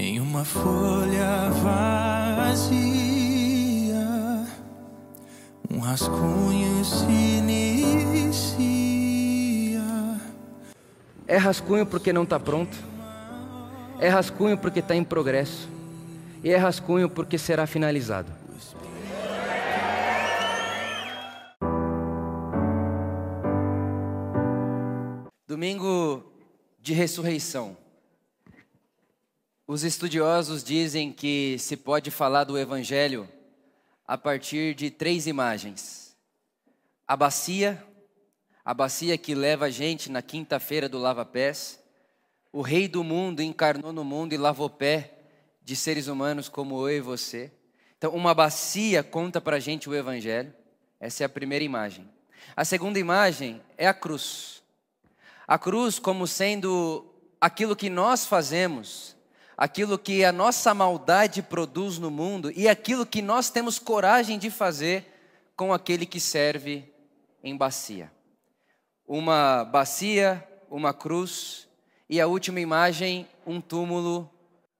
Em uma folha vazia, um rascunho se inicia. É rascunho porque não está pronto. É rascunho porque está em progresso. E é rascunho porque será finalizado. Domingo de ressurreição. Os estudiosos dizem que se pode falar do Evangelho a partir de três imagens: a bacia, a bacia que leva a gente na quinta-feira do lava-pés, o Rei do mundo encarnou no mundo e lavou pé de seres humanos como eu e você. Então, uma bacia conta para a gente o Evangelho. Essa é a primeira imagem. A segunda imagem é a cruz. A cruz como sendo aquilo que nós fazemos aquilo que a nossa maldade produz no mundo e aquilo que nós temos coragem de fazer com aquele que serve em bacia. Uma bacia, uma cruz e a última imagem, um túmulo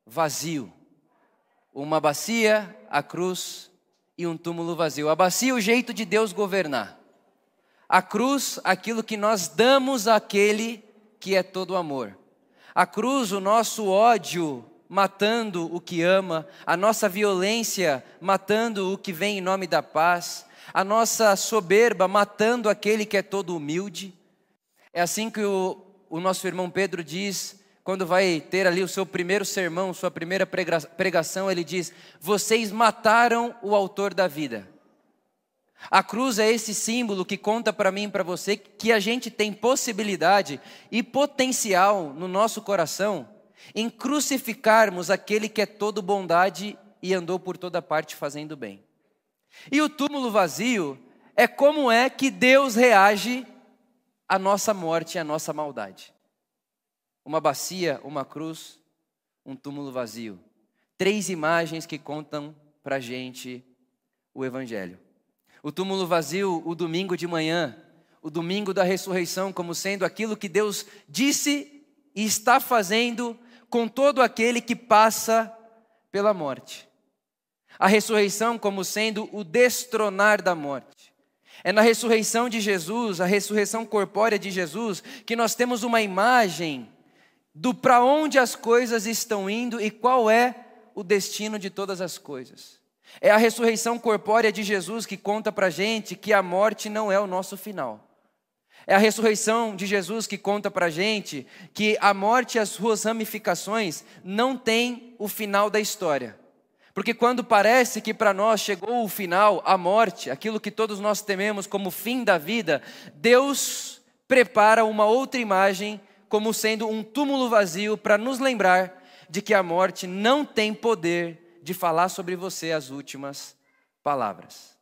vazio. Uma bacia, a cruz e um túmulo vazio. A bacia, o jeito de Deus governar. A cruz, aquilo que nós damos àquele que é todo amor. A cruz, o nosso ódio matando o que ama, a nossa violência matando o que vem em nome da paz, a nossa soberba matando aquele que é todo humilde. É assim que o, o nosso irmão Pedro diz, quando vai ter ali o seu primeiro sermão, sua primeira pregação, ele diz: Vocês mataram o autor da vida. A cruz é esse símbolo que conta para mim e para você que a gente tem possibilidade e potencial no nosso coração em crucificarmos aquele que é todo bondade e andou por toda parte fazendo bem. E o túmulo vazio é como é que Deus reage à nossa morte e à nossa maldade. Uma bacia, uma cruz, um túmulo vazio. Três imagens que contam para a gente o Evangelho. O túmulo vazio, o domingo de manhã, o domingo da ressurreição, como sendo aquilo que Deus disse e está fazendo com todo aquele que passa pela morte. A ressurreição como sendo o destronar da morte. É na ressurreição de Jesus, a ressurreição corpórea de Jesus, que nós temos uma imagem do para onde as coisas estão indo e qual é o destino de todas as coisas. É a ressurreição corpórea de Jesus que conta para gente que a morte não é o nosso final. É a ressurreição de Jesus que conta para gente que a morte e as suas ramificações não têm o final da história. Porque quando parece que para nós chegou o final, a morte, aquilo que todos nós tememos como fim da vida, Deus prepara uma outra imagem como sendo um túmulo vazio para nos lembrar de que a morte não tem poder de falar sobre você as últimas palavras.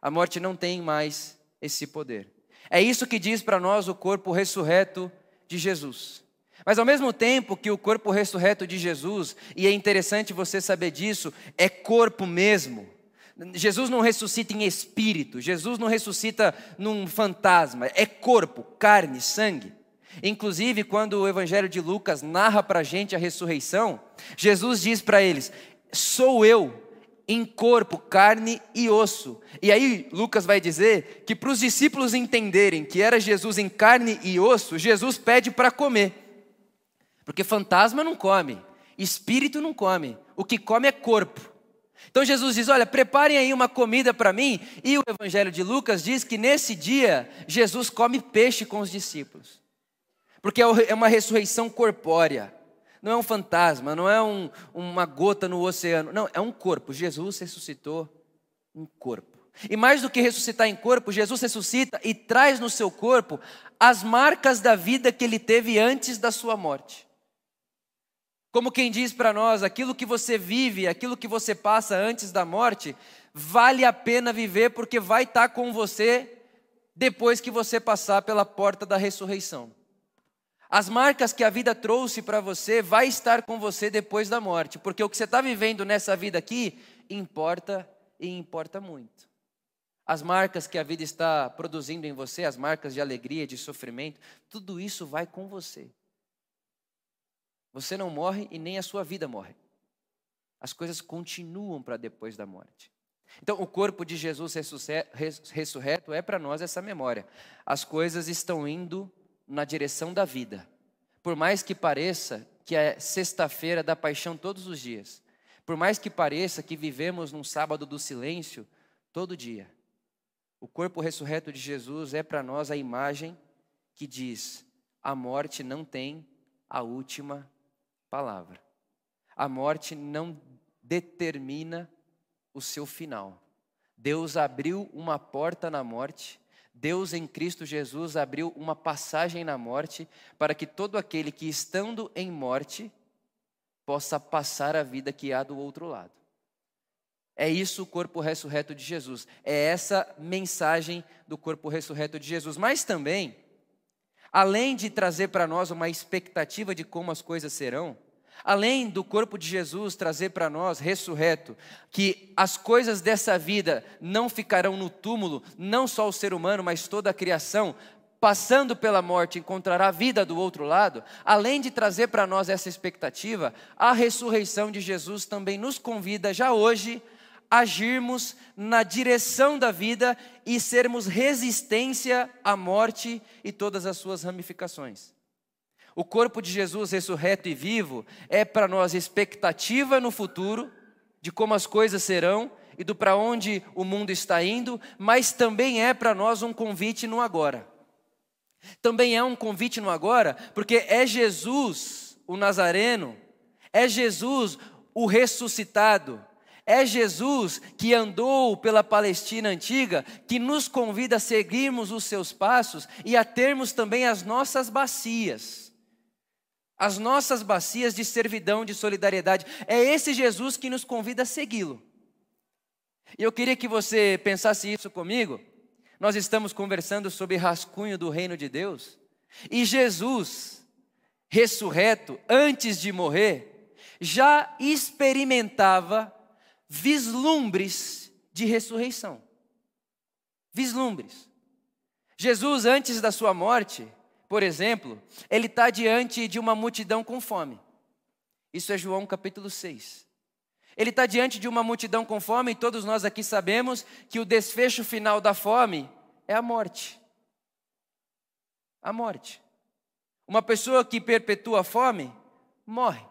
A morte não tem mais esse poder. É isso que diz para nós o corpo ressurreto de Jesus. Mas ao mesmo tempo que o corpo ressurreto de Jesus, e é interessante você saber disso, é corpo mesmo. Jesus não ressuscita em espírito, Jesus não ressuscita num fantasma, é corpo, carne, sangue. Inclusive, quando o Evangelho de Lucas narra para a gente a ressurreição, Jesus diz para eles: sou eu em corpo, carne e osso. E aí Lucas vai dizer que para os discípulos entenderem que era Jesus em carne e osso, Jesus pede para comer. Porque fantasma não come, espírito não come, o que come é corpo. Então Jesus diz: Olha, preparem aí uma comida para mim. E o Evangelho de Lucas diz que nesse dia Jesus come peixe com os discípulos, porque é, é uma ressurreição corpórea não é um fantasma, não é um, uma gota no oceano. Não, é um corpo. Jesus ressuscitou um corpo. E mais do que ressuscitar em corpo, Jesus ressuscita e traz no seu corpo as marcas da vida que ele teve antes da sua morte. Como quem diz para nós, aquilo que você vive, aquilo que você passa antes da morte, vale a pena viver porque vai estar tá com você depois que você passar pela porta da ressurreição. As marcas que a vida trouxe para você vai estar com você depois da morte, porque o que você está vivendo nessa vida aqui importa e importa muito. As marcas que a vida está produzindo em você, as marcas de alegria, de sofrimento, tudo isso vai com você. Você não morre e nem a sua vida morre. As coisas continuam para depois da morte. Então, o corpo de Jesus ressurreto é para nós essa memória. As coisas estão indo na direção da vida. Por mais que pareça que é sexta-feira da paixão todos os dias, por mais que pareça que vivemos num sábado do silêncio todo dia, o corpo ressurreto de Jesus é para nós a imagem que diz: a morte não tem a última palavra. A morte não determina o seu final. Deus abriu uma porta na morte, Deus em Cristo Jesus abriu uma passagem na morte para que todo aquele que estando em morte possa passar a vida que há do outro lado. É isso o corpo ressurreto de Jesus. É essa mensagem do corpo ressurreto de Jesus. Mas também, além de trazer para nós uma expectativa de como as coisas serão, além do corpo de Jesus trazer para nós, ressurreto, que as coisas dessa vida não ficarão no túmulo, não só o ser humano, mas toda a criação, passando pela morte, encontrará vida do outro lado, além de trazer para nós essa expectativa, a ressurreição de Jesus também nos convida já hoje a agirmos na direção da vida e sermos resistência à morte e todas as suas ramificações. O corpo de Jesus ressurreto e vivo é para nós expectativa no futuro, de como as coisas serão e do para onde o mundo está indo, mas também é para nós um convite no agora. Também é um convite no agora, porque é Jesus, o Nazareno, é Jesus, o ressuscitado, é Jesus que andou pela Palestina antiga, que nos convida a seguirmos os seus passos e a termos também as nossas bacias as nossas bacias de servidão, de solidariedade. É esse Jesus que nos convida a segui-lo. E eu queria que você pensasse isso comigo. Nós estamos conversando sobre rascunho do reino de Deus. E Jesus, ressurreto, antes de morrer, já experimentava vislumbres de ressurreição. Vislumbres. Jesus, antes da sua morte, por exemplo, ele está diante de uma multidão com fome. Isso é João capítulo 6. Ele está diante de uma multidão com fome e todos nós aqui sabemos que o desfecho final da fome é a morte. A morte. Uma pessoa que perpetua a fome morre.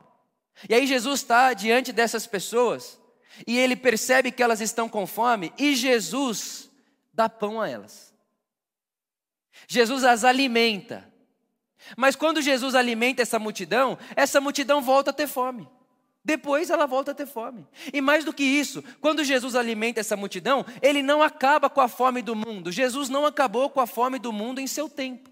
E aí Jesus está diante dessas pessoas e ele percebe que elas estão com fome e Jesus dá pão a elas. Jesus as alimenta. Mas quando Jesus alimenta essa multidão, essa multidão volta a ter fome. Depois ela volta a ter fome. E mais do que isso, quando Jesus alimenta essa multidão, ele não acaba com a fome do mundo. Jesus não acabou com a fome do mundo em seu tempo.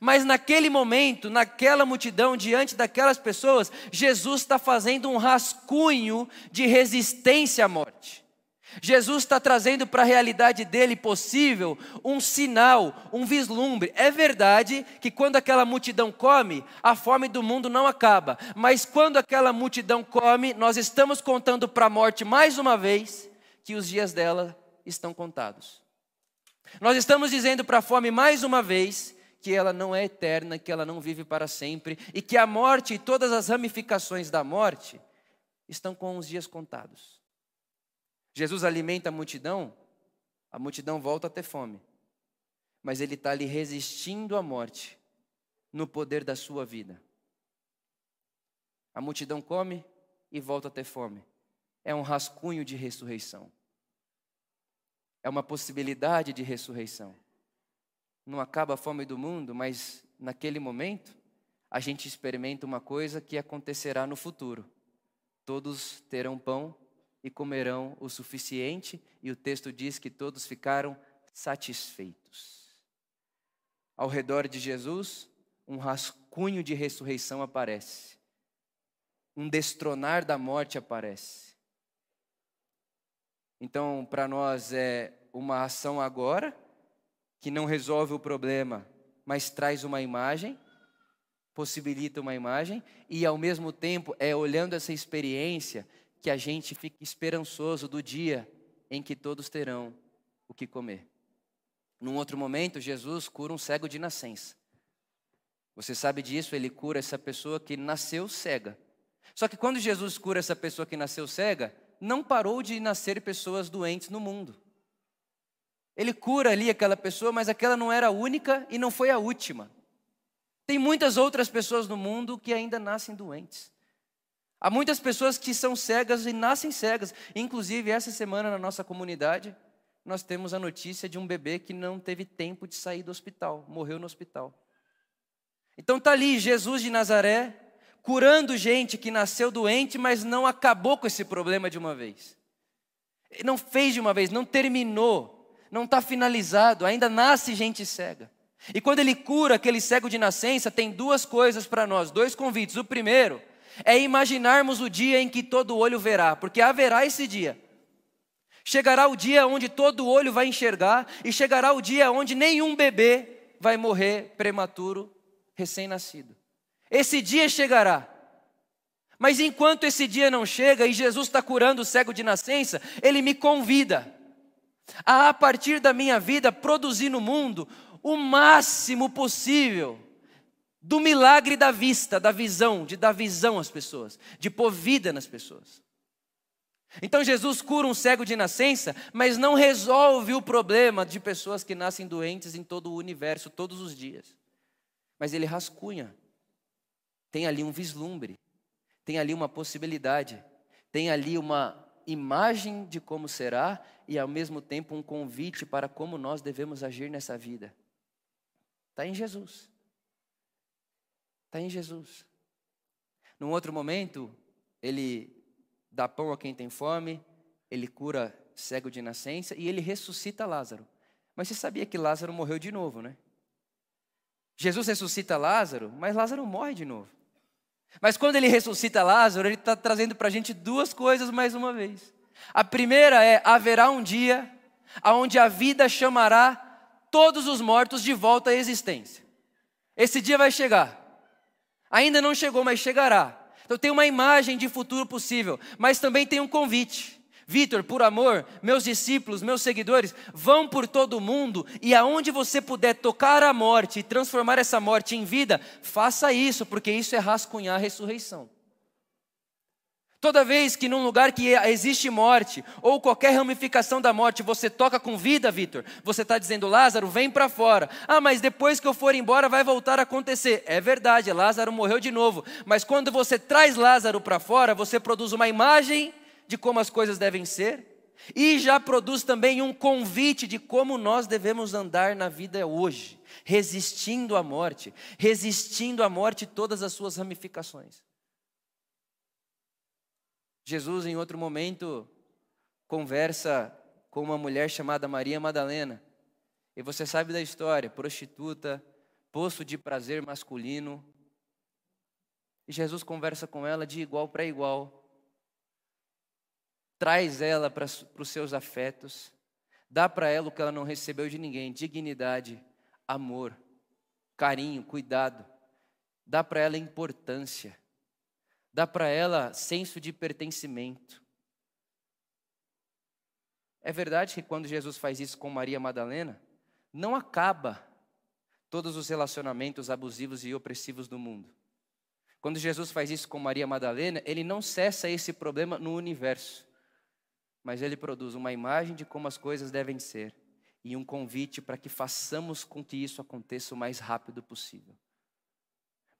Mas naquele momento, naquela multidão, diante daquelas pessoas, Jesus está fazendo um rascunho de resistência à morte. Jesus está trazendo para a realidade dele possível um sinal, um vislumbre. É verdade que quando aquela multidão come, a fome do mundo não acaba, mas quando aquela multidão come, nós estamos contando para a morte mais uma vez que os dias dela estão contados. Nós estamos dizendo para a fome mais uma vez que ela não é eterna, que ela não vive para sempre e que a morte e todas as ramificações da morte estão com os dias contados. Jesus alimenta a multidão, a multidão volta a ter fome. Mas ele está ali resistindo à morte no poder da sua vida. A multidão come e volta a ter fome. É um rascunho de ressurreição. É uma possibilidade de ressurreição. Não acaba a fome do mundo, mas naquele momento a gente experimenta uma coisa que acontecerá no futuro. Todos terão pão e comerão o suficiente, e o texto diz que todos ficaram satisfeitos. Ao redor de Jesus, um rascunho de ressurreição aparece, um destronar da morte aparece. Então, para nós é uma ação agora, que não resolve o problema, mas traz uma imagem, possibilita uma imagem, e ao mesmo tempo é olhando essa experiência que a gente fique esperançoso do dia em que todos terão o que comer. Num outro momento, Jesus cura um cego de nascença. Você sabe disso, ele cura essa pessoa que nasceu cega. Só que quando Jesus cura essa pessoa que nasceu cega, não parou de nascer pessoas doentes no mundo. Ele cura ali aquela pessoa, mas aquela não era a única e não foi a última. Tem muitas outras pessoas no mundo que ainda nascem doentes. Há muitas pessoas que são cegas e nascem cegas. Inclusive, essa semana na nossa comunidade, nós temos a notícia de um bebê que não teve tempo de sair do hospital, morreu no hospital. Então está ali Jesus de Nazaré, curando gente que nasceu doente, mas não acabou com esse problema de uma vez. Não fez de uma vez, não terminou, não está finalizado, ainda nasce gente cega. E quando ele cura aquele cego de nascença, tem duas coisas para nós, dois convites. O primeiro é imaginarmos o dia em que todo olho verá, porque haverá esse dia. Chegará o dia onde todo olho vai enxergar, e chegará o dia onde nenhum bebê vai morrer prematuro, recém-nascido. Esse dia chegará. Mas enquanto esse dia não chega e Jesus está curando o cego de nascença, ele me convida a, a partir da minha vida, produzir no mundo o máximo possível do milagre da vista, da visão, de dar visão às pessoas, de pôr vida nas pessoas. Então Jesus cura um cego de nascença, mas não resolve o problema de pessoas que nascem doentes em todo o universo, todos os dias. Mas ele rascunha. Tem ali um vislumbre, tem ali uma possibilidade, tem ali uma imagem de como será e ao mesmo tempo um convite para como nós devemos agir nessa vida. Está em Jesus. Está em Jesus. Num outro momento, ele dá pão a quem tem fome, ele cura cego de nascença e ele ressuscita Lázaro. Mas você sabia que Lázaro morreu de novo, né? Jesus ressuscita Lázaro, mas Lázaro morre de novo. Mas quando ele ressuscita Lázaro, ele está trazendo para a gente duas coisas mais uma vez. A primeira é: haverá um dia onde a vida chamará todos os mortos de volta à existência. Esse dia vai chegar. Ainda não chegou, mas chegará. Então tem uma imagem de futuro possível, mas também tem um convite. Vitor, por amor, meus discípulos, meus seguidores, vão por todo o mundo e aonde você puder tocar a morte e transformar essa morte em vida, faça isso, porque isso é rascunhar a ressurreição. Toda vez que num lugar que existe morte, ou qualquer ramificação da morte, você toca com vida, Vitor, você está dizendo, Lázaro, vem para fora. Ah, mas depois que eu for embora vai voltar a acontecer. É verdade, Lázaro morreu de novo. Mas quando você traz Lázaro para fora, você produz uma imagem de como as coisas devem ser, e já produz também um convite de como nós devemos andar na vida hoje, resistindo à morte, resistindo à morte e todas as suas ramificações. Jesus, em outro momento, conversa com uma mulher chamada Maria Madalena. E você sabe da história: prostituta, poço de prazer masculino. E Jesus conversa com ela de igual para igual. Traz ela para os seus afetos. Dá para ela o que ela não recebeu de ninguém: dignidade, amor, carinho, cuidado. Dá para ela importância dá para ela senso de pertencimento. É verdade que quando Jesus faz isso com Maria Madalena, não acaba todos os relacionamentos abusivos e opressivos do mundo. Quando Jesus faz isso com Maria Madalena, ele não cessa esse problema no universo, mas ele produz uma imagem de como as coisas devem ser e um convite para que façamos com que isso aconteça o mais rápido possível.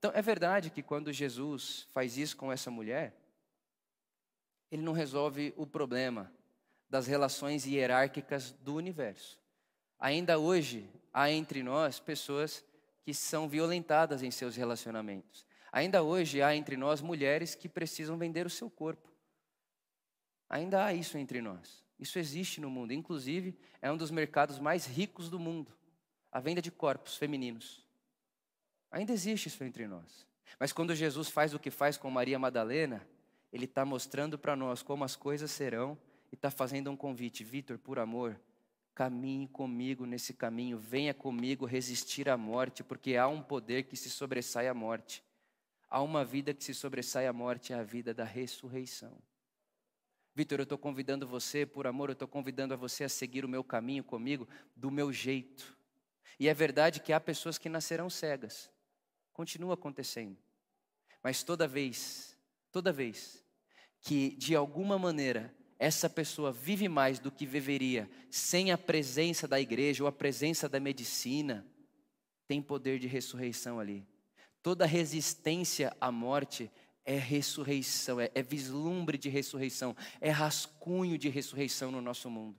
Então, é verdade que quando Jesus faz isso com essa mulher, ele não resolve o problema das relações hierárquicas do universo. Ainda hoje, há entre nós pessoas que são violentadas em seus relacionamentos. Ainda hoje, há entre nós mulheres que precisam vender o seu corpo. Ainda há isso entre nós. Isso existe no mundo. Inclusive, é um dos mercados mais ricos do mundo a venda de corpos femininos. Ainda existe isso entre nós. Mas quando Jesus faz o que faz com Maria Madalena, ele está mostrando para nós como as coisas serão e está fazendo um convite. Vitor, por amor, caminhe comigo nesse caminho, venha comigo resistir à morte, porque há um poder que se sobressai à morte. Há uma vida que se sobressai à morte, é a vida da ressurreição. Vitor, eu estou convidando você, por amor, eu estou convidando a você a seguir o meu caminho comigo, do meu jeito. E é verdade que há pessoas que nascerão cegas. Continua acontecendo. Mas toda vez, toda vez que de alguma maneira essa pessoa vive mais do que viveria sem a presença da igreja ou a presença da medicina, tem poder de ressurreição ali. Toda resistência à morte é ressurreição, é, é, vislumbre de ressurreição, é rascunho de ressurreição no nosso mundo.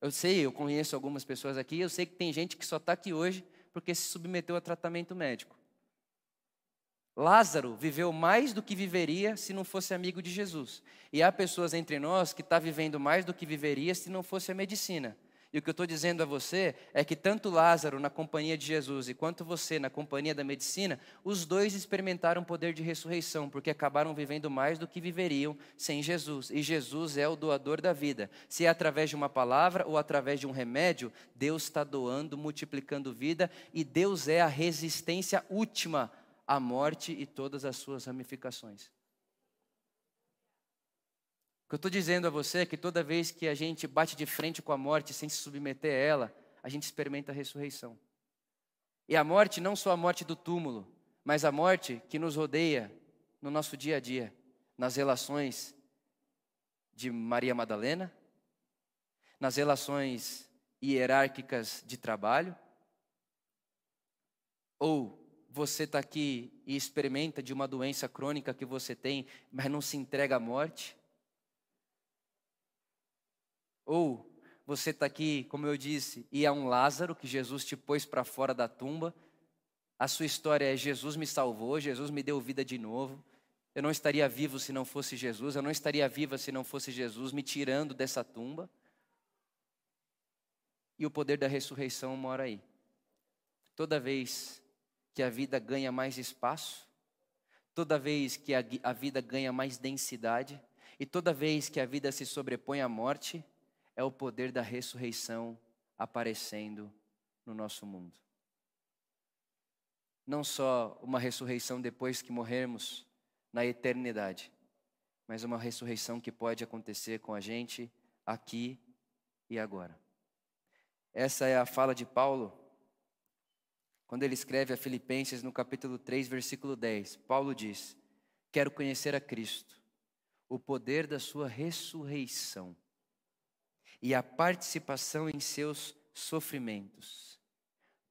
Eu sei, eu conheço algumas pessoas aqui, eu sei que tem gente que só está aqui hoje porque se submeteu a tratamento médico. Lázaro viveu mais do que viveria se não fosse amigo de Jesus. E há pessoas entre nós que estão tá vivendo mais do que viveria se não fosse a medicina. E o que eu estou dizendo a você é que tanto Lázaro na companhia de Jesus e quanto você na companhia da medicina, os dois experimentaram o poder de ressurreição, porque acabaram vivendo mais do que viveriam sem Jesus. E Jesus é o doador da vida. Se é através de uma palavra ou através de um remédio, Deus está doando, multiplicando vida, e Deus é a resistência última à morte e todas as suas ramificações que eu estou dizendo a você é que toda vez que a gente bate de frente com a morte sem se submeter a ela, a gente experimenta a ressurreição. E a morte, não só a morte do túmulo, mas a morte que nos rodeia no nosso dia a dia, nas relações de Maria Madalena, nas relações hierárquicas de trabalho, ou você está aqui e experimenta de uma doença crônica que você tem, mas não se entrega à morte. Ou você está aqui, como eu disse, e é um Lázaro que Jesus te pôs para fora da tumba. A sua história é: Jesus me salvou, Jesus me deu vida de novo. Eu não estaria vivo se não fosse Jesus, eu não estaria viva se não fosse Jesus me tirando dessa tumba. E o poder da ressurreição mora aí. Toda vez que a vida ganha mais espaço, toda vez que a, a vida ganha mais densidade, e toda vez que a vida se sobrepõe à morte, é o poder da ressurreição aparecendo no nosso mundo. Não só uma ressurreição depois que morrermos na eternidade, mas uma ressurreição que pode acontecer com a gente aqui e agora. Essa é a fala de Paulo quando ele escreve a Filipenses no capítulo 3, versículo 10. Paulo diz: Quero conhecer a Cristo, o poder da sua ressurreição e a participação em seus sofrimentos,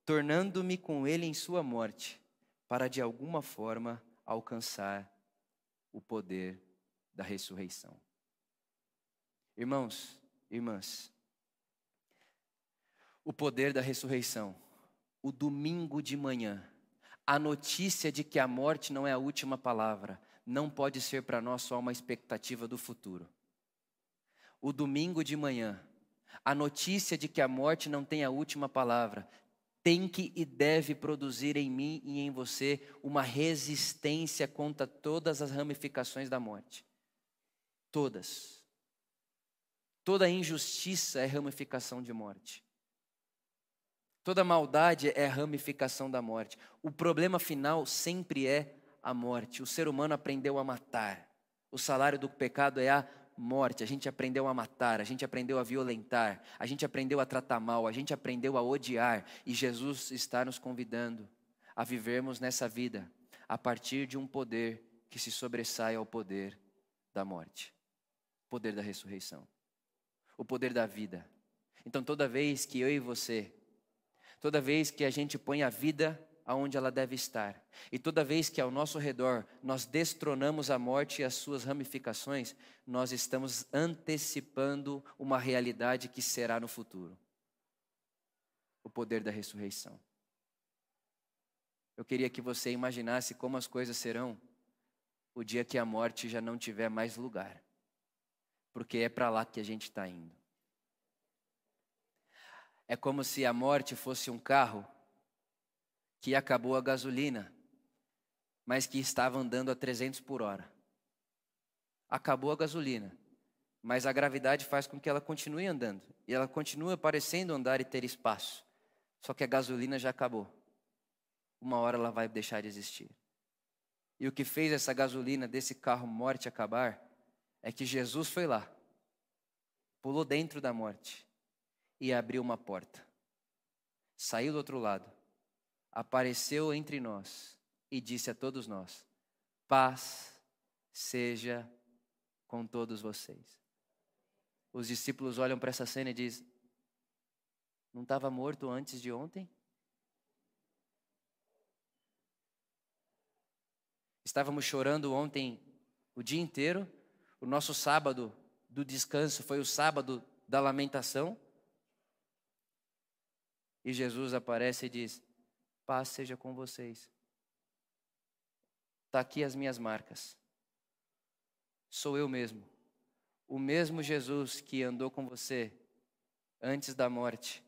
tornando-me com ele em sua morte, para de alguma forma alcançar o poder da ressurreição. Irmãos, irmãs, o poder da ressurreição, o domingo de manhã, a notícia de que a morte não é a última palavra, não pode ser para nós só uma expectativa do futuro o domingo de manhã, a notícia de que a morte não tem a última palavra, tem que e deve produzir em mim e em você uma resistência contra todas as ramificações da morte. Todas. Toda injustiça é ramificação de morte. Toda maldade é ramificação da morte. O problema final sempre é a morte. O ser humano aprendeu a matar. O salário do pecado é a morte, a gente aprendeu a matar, a gente aprendeu a violentar, a gente aprendeu a tratar mal, a gente aprendeu a odiar, e Jesus está nos convidando a vivermos nessa vida a partir de um poder que se sobressai ao poder da morte, poder da ressurreição, o poder da vida. Então, toda vez que eu e você, toda vez que a gente põe a vida aonde ela deve estar. E toda vez que ao nosso redor nós destronamos a morte e as suas ramificações, nós estamos antecipando uma realidade que será no futuro. O poder da ressurreição. Eu queria que você imaginasse como as coisas serão o dia que a morte já não tiver mais lugar. Porque é para lá que a gente está indo. É como se a morte fosse um carro que acabou a gasolina, mas que estava andando a 300 por hora. Acabou a gasolina, mas a gravidade faz com que ela continue andando. E ela continua parecendo andar e ter espaço. Só que a gasolina já acabou. Uma hora ela vai deixar de existir. E o que fez essa gasolina desse carro morte acabar é que Jesus foi lá, pulou dentro da morte e abriu uma porta. Saiu do outro lado apareceu entre nós e disse a todos nós: Paz seja com todos vocês. Os discípulos olham para essa cena e dizem: Não estava morto antes de ontem? Estávamos chorando ontem o dia inteiro. O nosso sábado do descanso foi o sábado da lamentação. E Jesus aparece e diz: Paz seja com vocês. Está aqui as minhas marcas. Sou eu mesmo. O mesmo Jesus que andou com você antes da morte,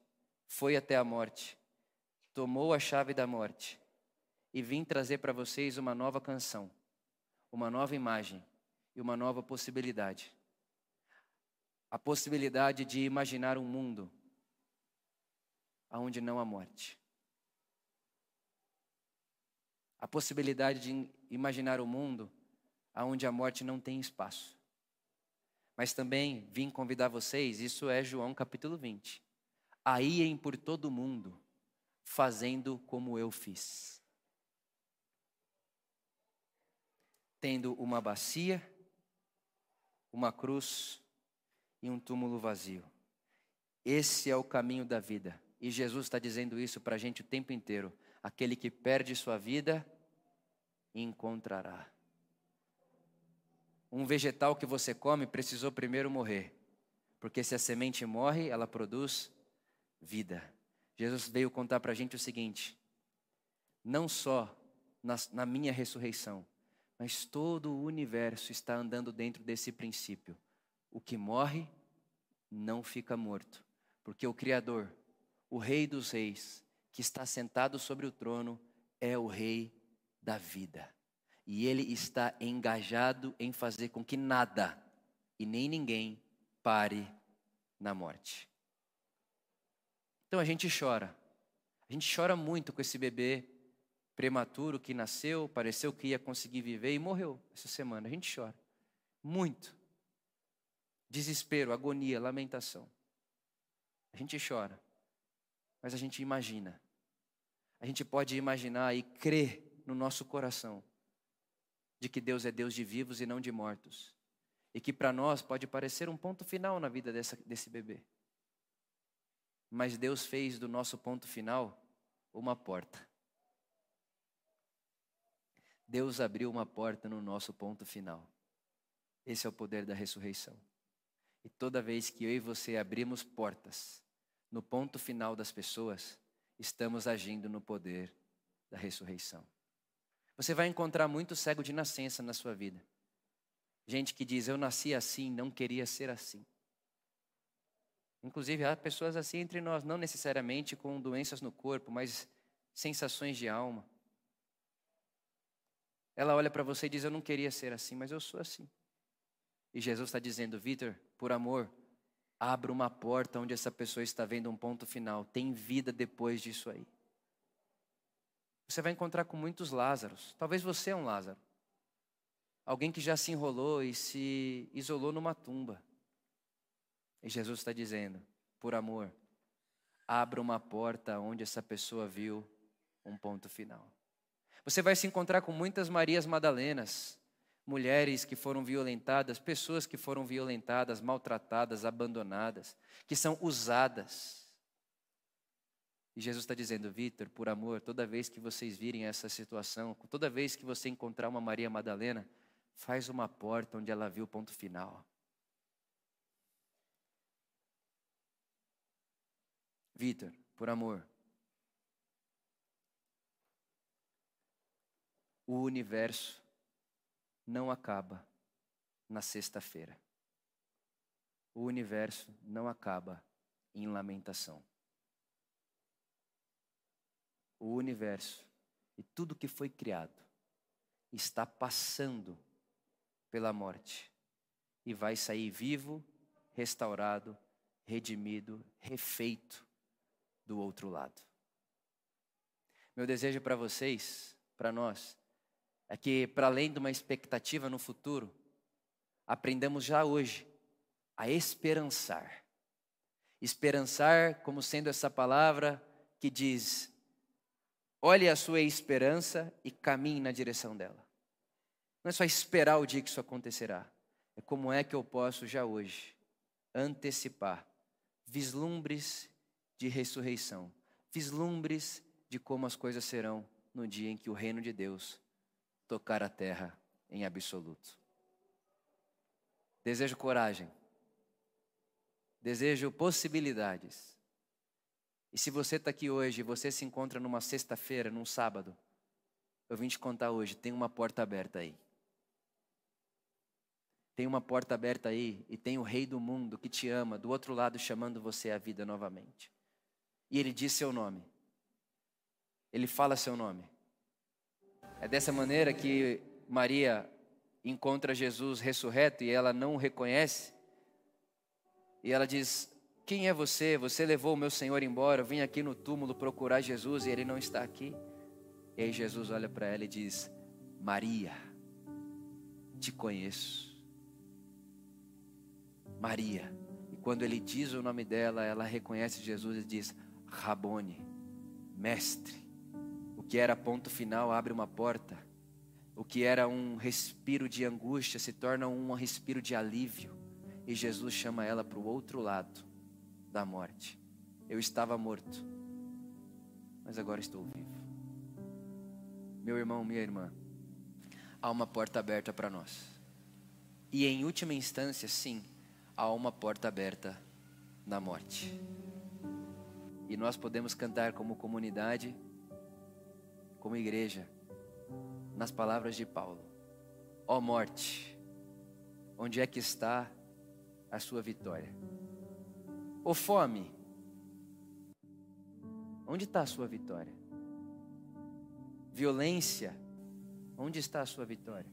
foi até a morte, tomou a chave da morte e vim trazer para vocês uma nova canção, uma nova imagem e uma nova possibilidade. A possibilidade de imaginar um mundo onde não há morte. A possibilidade de imaginar um mundo onde a morte não tem espaço. Mas também vim convidar vocês, isso é João capítulo 20, a irem por todo o mundo, fazendo como eu fiz. Tendo uma bacia, uma cruz e um túmulo vazio. Esse é o caminho da vida. E Jesus está dizendo isso para a gente o tempo inteiro. Aquele que perde sua vida, encontrará. Um vegetal que você come precisou primeiro morrer. Porque se a semente morre, ela produz vida. Jesus veio contar para a gente o seguinte: não só na, na minha ressurreição, mas todo o universo está andando dentro desse princípio. O que morre não fica morto, porque o Criador, o Rei dos Reis, que está sentado sobre o trono, é o Rei da vida. E ele está engajado em fazer com que nada e nem ninguém pare na morte. Então a gente chora. A gente chora muito com esse bebê prematuro que nasceu, pareceu que ia conseguir viver e morreu essa semana. A gente chora. Muito. Desespero, agonia, lamentação. A gente chora. Mas a gente imagina. A gente pode imaginar e crer no nosso coração de que Deus é Deus de vivos e não de mortos. E que para nós pode parecer um ponto final na vida dessa, desse bebê. Mas Deus fez do nosso ponto final uma porta. Deus abriu uma porta no nosso ponto final. Esse é o poder da ressurreição. E toda vez que eu e você abrimos portas no ponto final das pessoas, estamos agindo no poder da ressurreição. Você vai encontrar muito cego de nascença na sua vida. Gente que diz: Eu nasci assim, não queria ser assim. Inclusive, há pessoas assim entre nós, não necessariamente com doenças no corpo, mas sensações de alma. Ela olha para você e diz: Eu não queria ser assim, mas eu sou assim. E Jesus está dizendo: Vitor, por amor, abra uma porta onde essa pessoa está vendo um ponto final. Tem vida depois disso aí. Você vai encontrar com muitos Lázaros. Talvez você é um Lázaro. Alguém que já se enrolou e se isolou numa tumba. E Jesus está dizendo: por amor, abra uma porta onde essa pessoa viu um ponto final. Você vai se encontrar com muitas Marias Madalenas, mulheres que foram violentadas, pessoas que foram violentadas, maltratadas, abandonadas, que são usadas e Jesus está dizendo, Vitor, por amor, toda vez que vocês virem essa situação, toda vez que você encontrar uma Maria Madalena, faz uma porta onde ela viu o ponto final. Vitor, por amor. O universo não acaba na sexta-feira. O universo não acaba em lamentação o universo e tudo que foi criado está passando pela morte e vai sair vivo, restaurado, redimido, refeito do outro lado. Meu desejo para vocês, para nós, é que, para além de uma expectativa no futuro, aprendamos já hoje a esperançar. Esperançar como sendo essa palavra que diz: olhe a sua esperança e caminhe na direção dela. Não é só esperar o dia que isso acontecerá. É como é que eu posso já hoje antecipar vislumbres de ressurreição, vislumbres de como as coisas serão no dia em que o reino de Deus tocar a terra em absoluto. Desejo coragem. Desejo possibilidades. E se você está aqui hoje, você se encontra numa sexta-feira, num sábado, eu vim te contar hoje, tem uma porta aberta aí. Tem uma porta aberta aí e tem o Rei do mundo que te ama, do outro lado chamando você à vida novamente. E ele diz seu nome. Ele fala seu nome. É dessa maneira que Maria encontra Jesus ressurreto e ela não o reconhece. E ela diz: Quem é você? Você levou o meu Senhor embora. Eu vim aqui no túmulo procurar Jesus e ele não está aqui. E aí Jesus olha para ela e diz: Maria, te conheço. Maria. E quando ele diz o nome dela, ela reconhece Jesus e diz: Rabone, mestre. O que era ponto final abre uma porta. O que era um respiro de angústia se torna um respiro de alívio. E Jesus chama ela para o outro lado da morte. Eu estava morto, mas agora estou vivo. Meu irmão, minha irmã, há uma porta aberta para nós. E em última instância, sim, há uma porta aberta na morte. E nós podemos cantar como comunidade, como igreja, nas palavras de Paulo: Ó oh morte, onde é que está a sua vitória? Oh fome, onde está a sua vitória? Violência, onde está a sua vitória?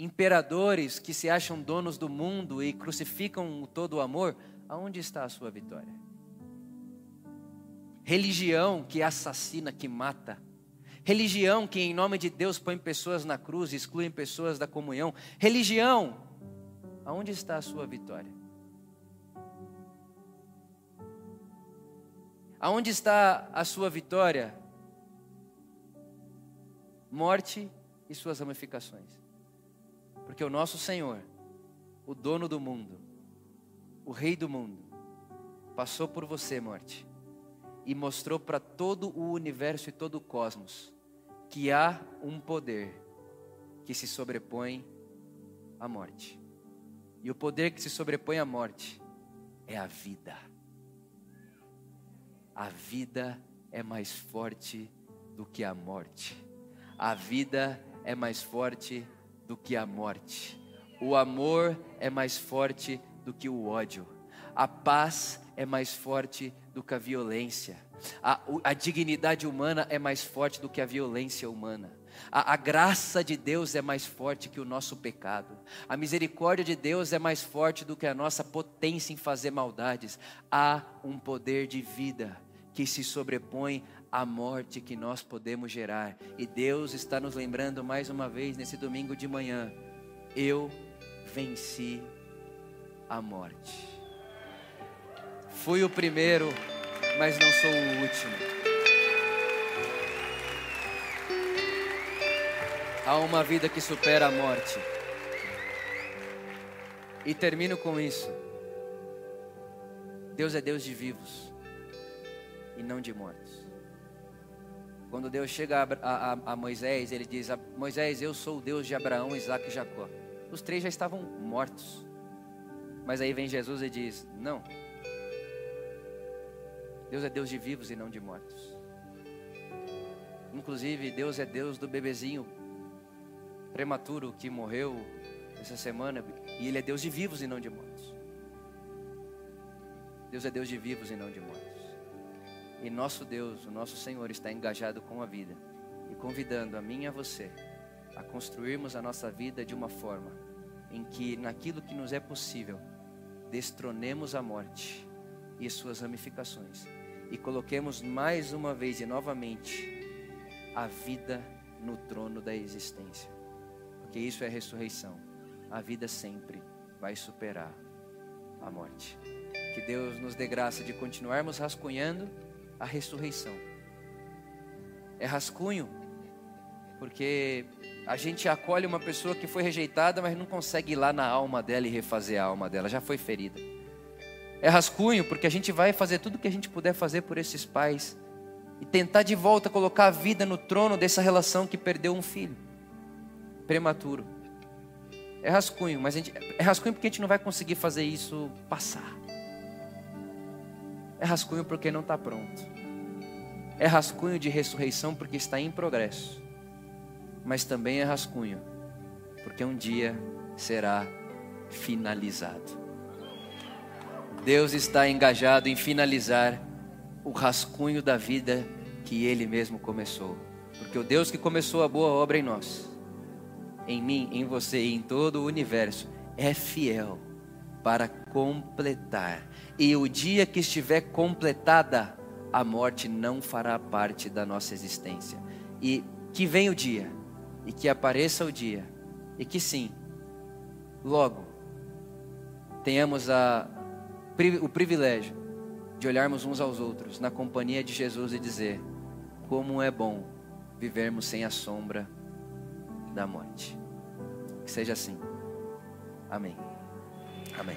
imperadores que se acham donos do mundo e crucificam todo o amor, aonde está a sua vitória? Religião que assassina, que mata. Religião que, em nome de Deus, põe pessoas na cruz, exclui pessoas da comunhão. Religião, aonde está a sua vitória? Aonde está a sua vitória? Morte e suas ramificações. Porque o nosso Senhor, o dono do mundo, o Rei do mundo, passou por você, morte, e mostrou para todo o universo e todo o cosmos que há um poder que se sobrepõe à morte. E o poder que se sobrepõe à morte é a vida. A vida é mais forte do que a morte. A vida é mais forte do que a morte. O amor é mais forte do que o ódio. A paz é mais forte do que a violência. A, a dignidade humana é mais forte do que a violência humana. A, a, graça de Deus é mais forte que o nosso pecado. A misericórdia de Deus é mais forte do que a nossa potência em fazer maldades. Há um poder de vida que se sobrepõe a morte que nós podemos gerar. E Deus está nos lembrando mais uma vez nesse domingo de manhã: eu venci a morte. Fui o primeiro, mas não sou o último. Há uma vida que supera a morte. E termino com isso. Deus é Deus de vivos e não de mortos. Quando Deus chega a, a, a, Moisés, ele diz: Moisés, eu sou o Deus de Abraão, Isaac e Jacó. Os três já estavam mortos. Mas aí vem Jesus e diz: Não. Deus é Deus de vivos e não de mortos. Inclusive, Deus é Deus do bebezinho prematuro que morreu essa semana. E Ele é Deus de vivos e não de mortos. Deus é Deus de vivos e não de mortos. E nosso Deus, o nosso Senhor, está engajado com a vida e convidando a mim e a você a construirmos a nossa vida de uma forma em que, naquilo que nos é possível, destronemos a morte e suas ramificações e coloquemos mais uma vez e novamente a vida no trono da existência, porque isso é ressurreição. A vida sempre vai superar a morte. Que Deus nos dê graça de continuarmos rascunhando a ressurreição É rascunho, porque a gente acolhe uma pessoa que foi rejeitada, mas não consegue ir lá na alma dela e refazer a alma dela, já foi ferida. É rascunho, porque a gente vai fazer tudo o que a gente puder fazer por esses pais e tentar de volta colocar a vida no trono dessa relação que perdeu um filho prematuro. É rascunho, mas gente, é rascunho porque a gente não vai conseguir fazer isso passar. É rascunho porque não está pronto. É rascunho de ressurreição porque está em progresso. Mas também é rascunho porque um dia será finalizado. Deus está engajado em finalizar o rascunho da vida que Ele mesmo começou. Porque o Deus que começou a boa obra em nós, em mim, em você e em todo o universo, é fiel para completar. E o dia que estiver completada, a morte não fará parte da nossa existência. E que venha o dia, e que apareça o dia, e que sim, logo, tenhamos a, o privilégio de olharmos uns aos outros na companhia de Jesus e dizer: como é bom vivermos sem a sombra da morte. Que seja assim. Amém. Amém.